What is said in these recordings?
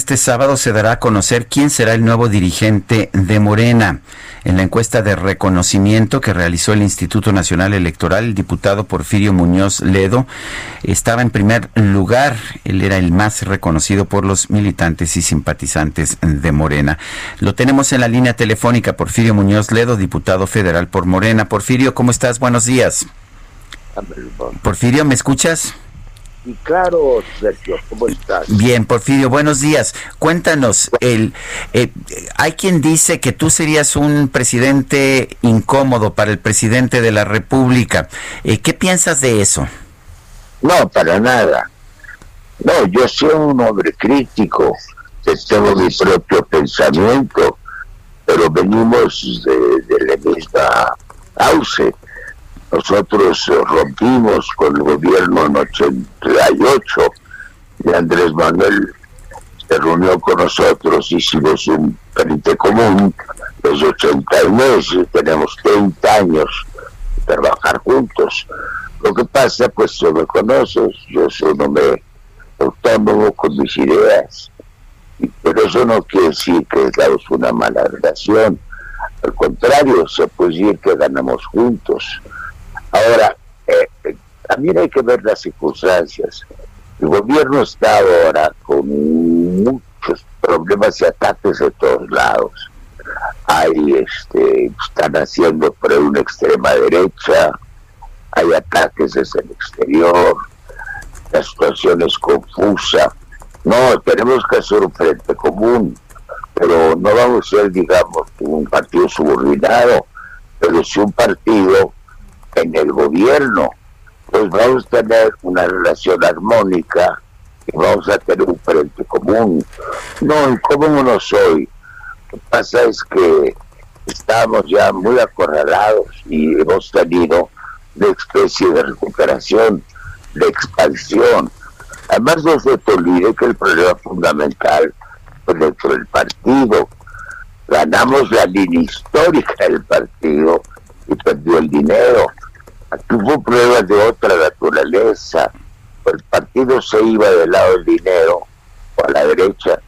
Este sábado se dará a conocer quién será el nuevo dirigente de Morena. En la encuesta de reconocimiento que realizó el Instituto Nacional Electoral, el diputado Porfirio Muñoz Ledo estaba en primer lugar. Él era el más reconocido por los militantes y simpatizantes de Morena. Lo tenemos en la línea telefónica, Porfirio Muñoz Ledo, diputado federal por Morena. Porfirio, ¿cómo estás? Buenos días. Porfirio, ¿me escuchas? Y claro, Sergio, ¿cómo estás? Bien, Porfirio, buenos días. Cuéntanos, el, eh, hay quien dice que tú serías un presidente incómodo para el presidente de la República. Eh, ¿Qué piensas de eso? No, para nada. No, yo soy un hombre crítico, que tengo mi propio pensamiento, pero venimos de, de la misma auce. Nosotros eh, rompimos con el gobierno en 88 y Andrés Manuel se reunió con nosotros, hicimos un frente común los 89 y tenemos 30 años de trabajar juntos. Lo que pasa, pues tú me conoces, yo soy un hombre autónomo con mis ideas, pero eso no quiere decir que tengamos una mala relación. Al contrario, se puede decir que ganamos juntos. Ahora, eh, también hay que ver las circunstancias. El gobierno está ahora con muchos problemas y ataques de todos lados. Hay, este, están haciendo por una extrema derecha, hay ataques desde el exterior, la situación es confusa. No, tenemos que hacer un frente común, pero no vamos a ser, digamos, un partido subordinado, pero sí un partido en el gobierno, pues vamos a tener una relación armónica y vamos a tener un frente común. No, incómodo no soy. Lo que pasa es que estamos ya muy acorralados y hemos tenido una especie de recuperación, de expansión. Además no se te olvide que el problema fundamental fue dentro del partido. Ganamos la línea histórica del partido y perdió el dinero. Hubo pruebas de otra naturaleza. El partido se iba del lado del dinero o a la derecha.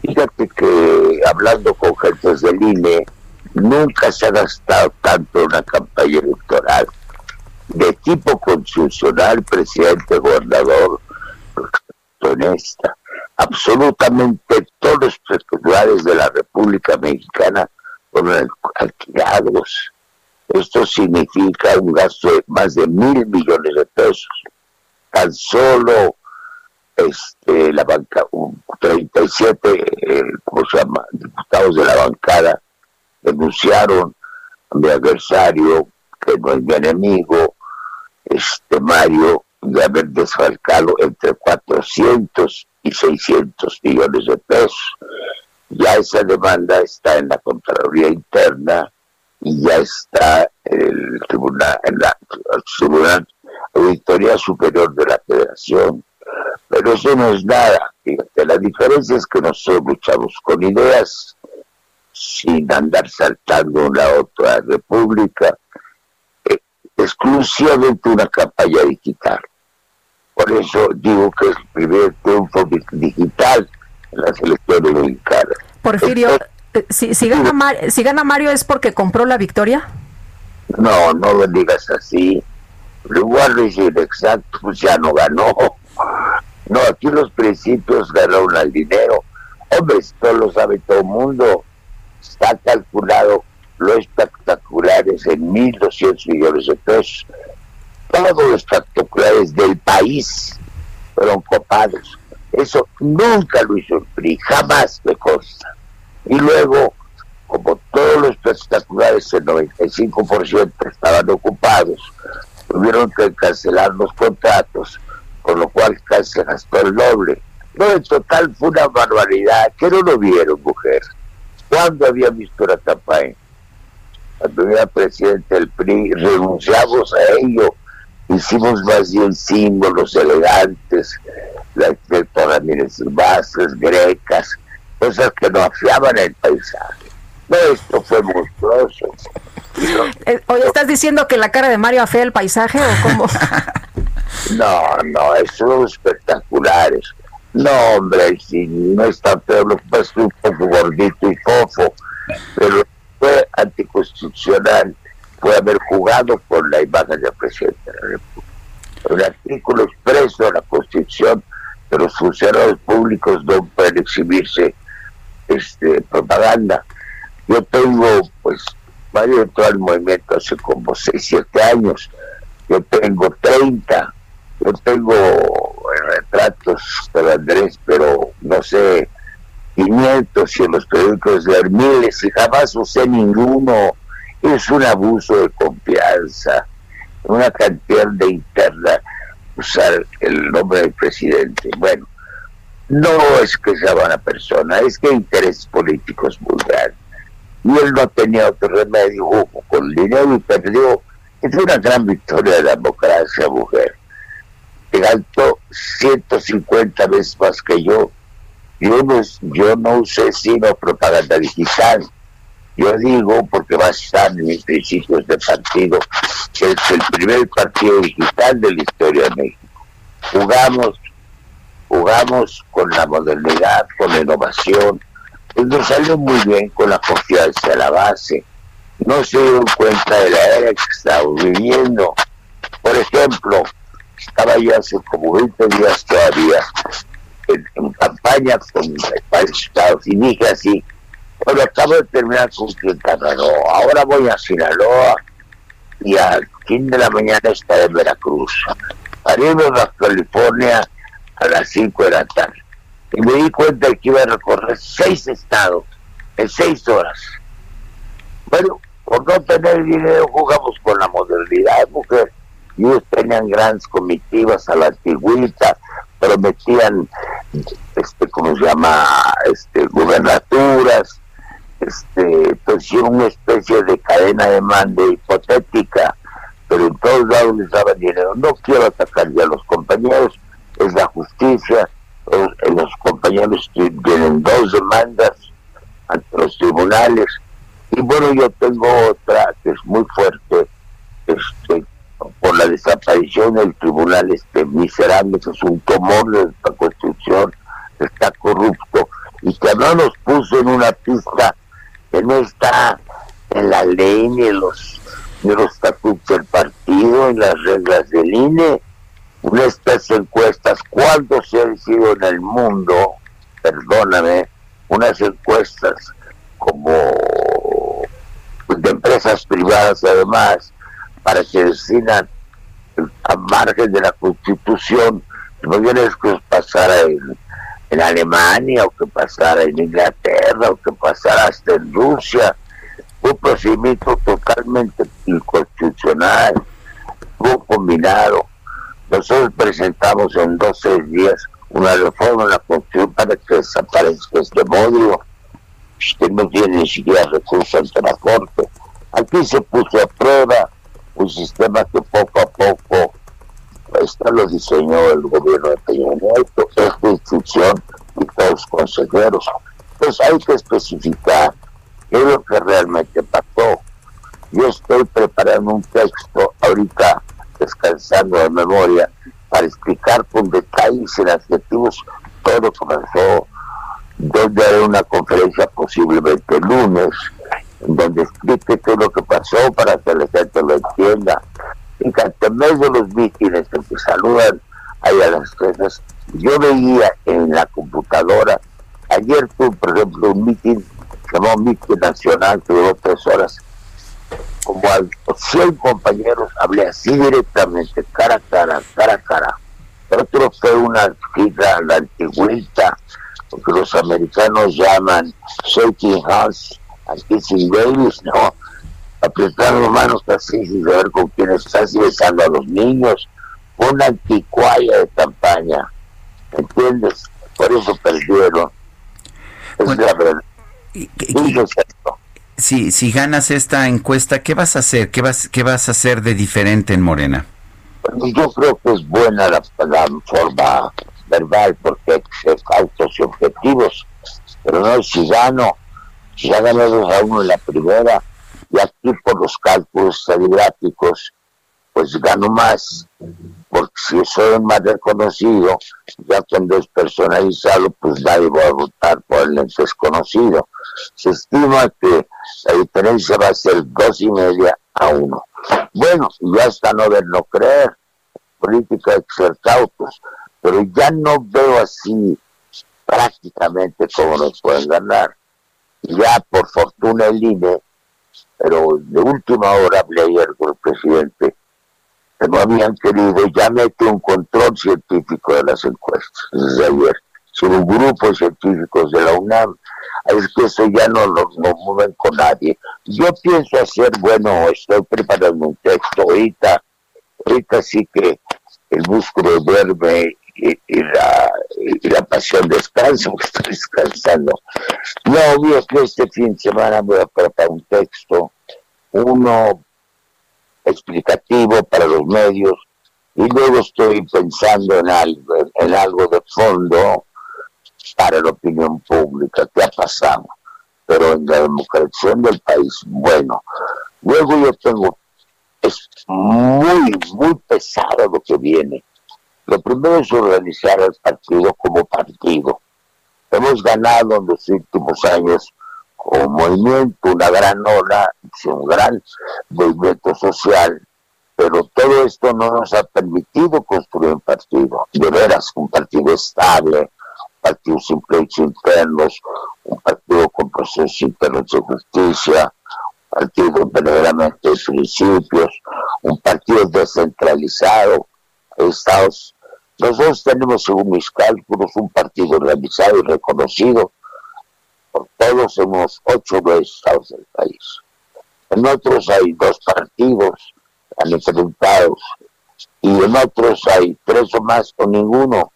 Fíjate que hablando con gentes del INE, nunca se ha gastado tanto en una campaña electoral. De tipo constitucional, presidente, gobernador, honesta. Absolutamente todos los particulares de la República Mexicana fueron alquilados. Esto significa un gasto de más de mil millones de pesos. Tan solo este, la banca, un 37, eh, ¿cómo se llama? Diputados de la bancada denunciaron a mi adversario, que no es mi enemigo, este Mario, de haber desfalcado entre 400 y 600 millones de pesos. Ya esa demanda está en la Contraloría Interna y ya está el tribunal, en la el tribunal Auditoría Superior de la Federación. Pero eso no es nada. Fíjate, la diferencia es que nosotros luchamos con ideas sin andar saltando una otra república, eh, exclusivamente una campaña digital. Por eso digo que es el primer triunfo di- digital en las elecciones mexicanas. Porfirio, eh, si, si, gana Mar- si gana Mario es porque compró la victoria. No, no lo digas así. Pero igual decir exacto, pues ya no ganó. No, aquí los principios ganaron al dinero. Hombre, esto lo sabe todo el mundo. Está calculado lo espectacular es en 1.200 millones de pesos. Todos los espectaculares del país fueron copados. Eso nunca lo hizo el PRI, jamás me consta. Y luego, como todos los espectaculares, el 95% estaban ocupados, tuvieron que cancelar los contratos con lo cual se gastó el doble. No, en total fue una barbaridad, que no lo vieron, mujer. ¿Cuándo había visto la Tapay? Cuando era presidente del PRI, renunciamos a ello, hicimos más bien símbolos elegantes, las las bases grecas, cosas que no afiaban el paisaje. No, esto fue monstruoso. Eh, Hoy ¿estás diciendo que la cara de Mario afea el paisaje o cómo? no, no, son espectaculares. No, hombre, si no está feo, lo que un poco gordito y fofo, pero fue anticonstitucional, fue haber jugado con la imagen del presidente de la República. Un artículo expreso de la Constitución de los funcionarios públicos no pueden exhibirse este, propaganda. Yo tengo, pues, Mario entró al movimiento hace como 6, 7 años. Yo tengo 30. Yo tengo retratos de Andrés, pero no sé, 500 y en los periódicos de miles y jamás usé ninguno. Es un abuso de confianza, una cantidad de interna usar el nombre del presidente. Bueno, no es que sea buena persona, es que intereses políticos muy grandes y él no tenía otro remedio, jugó con dinero y perdió. Es una gran victoria de la democracia, mujer. Que gastó 150 veces más que yo. Yo no, yo no usé sino propaganda digital. Yo digo, porque va a estar en mis principios de partido, que es el primer partido digital de la historia de México. Jugamos, jugamos con la modernidad, con la innovación, nos salió muy bien con la confianza de la base. No se dieron cuenta de la era que estábamos viviendo. Por ejemplo, estaba yo hace como 20 días todavía en, campaña con el país y dije así, bueno, acabo de terminar con Quintana Roo, ahora voy a Sinaloa y al fin de la mañana estaré en Veracruz. Haremos a California a las 5 de la tarde y me di cuenta que iba a recorrer seis estados en seis horas. Bueno, por no tener dinero jugamos con la modernidad. Y ellos tenían grandes comitivas a la antigüita, prometían, este, ¿cómo se llama? Este, gubernaturas, este, pues una especie de cadena de mando hipotética, pero en todos lados les daban dinero. No quiero atacar ya a los compañeros, es la justicia, los compañeros tienen dos demandas ante los tribunales. Y bueno yo tengo otra que es muy fuerte este por la desaparición del tribunal este miserable es un tumor de esta constitución está corrupto y que no nos puso en una pista que no está en la ley ni en los ni estatutos del partido en las reglas del INE estas encuestas, cuando se han sido en el mundo, perdóname, unas encuestas como de empresas privadas además, para que decidan a margen de la constitución, no viene que pasara en, en Alemania o que pasara en Inglaterra o que pasara hasta en Rusia, un procedimiento totalmente inconstitucional, un combinado nosotros presentamos en 12 días una reforma en la Constitución para que desaparezca este módulo. Usted no tiene ni siquiera recursos ante la Corte. Aquí se puso a prueba un sistema que poco a poco, esto lo diseñó el gobierno de Peña Nieto, esta institución y todos los consejeros. Entonces hay que especificar qué es lo que realmente pasó. Yo estoy preparando un texto ahorita descansando de memoria para explicar con detalles en adjetivos todo lo que pasó, donde haré una conferencia posiblemente el lunes, donde explique todo lo que pasó para que la gente lo entienda. Y que en medio de los mítines que saludan ahí a las cosas, yo veía en la computadora, ayer tuve por ejemplo un mítin, llamó Mítin Nacional, que duró tres horas, como a 100 compañeros hablé así directamente, cara a cara, cara a cara. Otro fue una cita a la antigüita, porque los americanos llaman shaking hands a kissing babies, ¿no? Apretar las manos así sin saber con quién estás y besando a los niños. una anticuaya de campaña, ¿entiendes? Por eso perdieron. Es Bueno, la verdad. Y- y- esto. Si, si ganas esta encuesta, ¿qué vas a hacer? ¿Qué vas, qué vas a hacer de diferente en Morena? Bueno, yo creo que es buena la, forma verbal porque ser cautos y objetivos, pero no si gano, si ya gané 2 a 1 en la primera y aquí por los cálculos estadísticos pues gano más, porque si soy más reconocido, ya cuando es personalizado, pues nadie va a votar por el desconocido. Se estima que la diferencia va a ser dos y media a uno. Bueno, ya hasta no ver, no creer, política hay que ser cautos, pero ya no veo así prácticamente cómo nos pueden ganar. Ya por fortuna el INE, pero de última hora hablé ayer con el presidente, no habían querido, ya mete un control científico de las encuestas desde ayer, sin un grupo de científicos de la UNAM. Es que eso ya no lo no mueven con nadie. Yo pienso hacer, bueno, estoy preparando un texto ahorita, ahorita sí que el músculo duerme y, la, la pasión descansa, porque estoy descansando. No, obvio que este fin de semana voy a preparar un texto, uno explicativo para los medios, y luego estoy pensando en algo, en algo de fondo para la opinión pública, qué ha pasado, pero en la democracia del país, bueno. Luego yo tengo, es muy, muy pesado lo que viene. Lo primero es organizar el partido como partido. Hemos ganado en los últimos años como movimiento una gran ola, un gran movimiento social, pero todo esto no nos ha permitido construir un partido, de veras, un partido estable, un partido sin pleitos internos, un partido con procesos internos de justicia, un partido verdaderamente de principios, un partido descentralizado, estados. Nosotros tenemos, según mis cálculos, un partido organizado y reconocido todos los ocho estados del país. En otros hay dos partidos enfrentados y en otros hay tres o más o ninguno.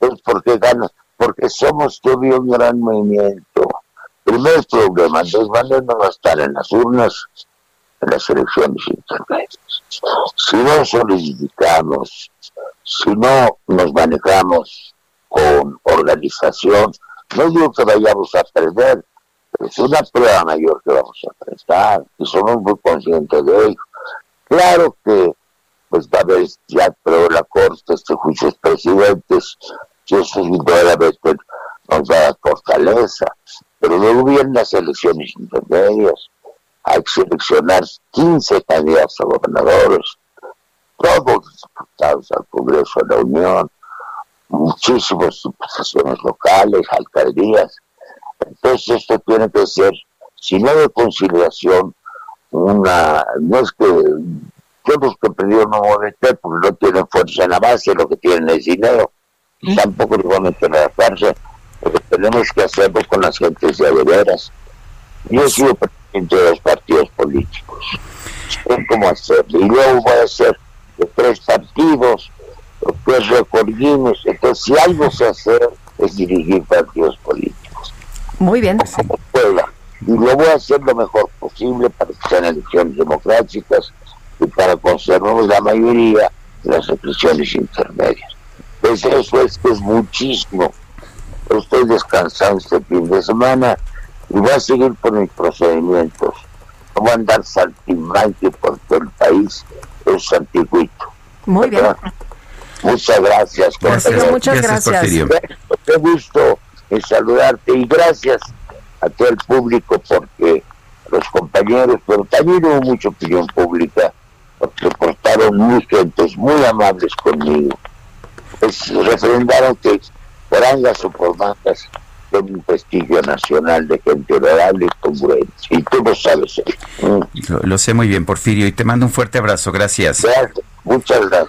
Entonces, ¿por qué ganan? Porque somos todavía un gran movimiento. Primer problema, Andrés Manuel no va a estar en las urnas en las elecciones intermedias. Si no solidificamos, si no nos manejamos con organización, no digo que vayamos a perder, pero es una prueba mayor que vamos a prestar y somos muy conscientes de ello. Claro que pues va a ya pero la corte, este juicios presidentes, y eso indudablemente nos va a fortaleza. Pero luego vienen las elecciones intermedias, hay que seleccionar 15 candidatos a gobernadores, todos los diputados al Congreso de la Unión, muchísimas diputaciones locales, alcaldías. Entonces esto tiene que ser, si no de conciliación, una, no es que todos los que perdieron no meter porque no tienen fuerza en la base, lo que tienen es dinero, tampoco los van a meter a la cárcel, pero tenemos que hacerlo con las gentes de veras. Yo he sido presidente de los partidos políticos, sé cómo hacerlo, y luego voy a hacer de tres partidos, lo que es récord Guinness. entonces si algo se hace es dirigir partidos políticos Muy bien. como pueda. Y lo voy a hacer lo mejor posible para que sean elecciones democráticas y para conservar la mayoría de las elecciones intermedias. Pues eso es que es muchísimo. Estoy descansando este fin de semana y voy a seguir con mis procedimientos. No voy a andar saltimbanque por todo el país, es antiguito. Muy bien. Muchas gracias. Gracias, compañero. muchas gracias. Porfirio. Qué gusto en saludarte y gracias a todo el público porque los compañeros, pero también hubo mucha opinión pública porque se portaron muy gentes, muy amables conmigo. Pues refrendaron que por angas o por mangas tengo un prestigio nacional de gente honorable y congruente. Y tú lo sabes. ¿eh? Lo, lo sé muy bien, Porfirio, y te mando un fuerte abrazo. Gracias. Gracias. Muchas gracias.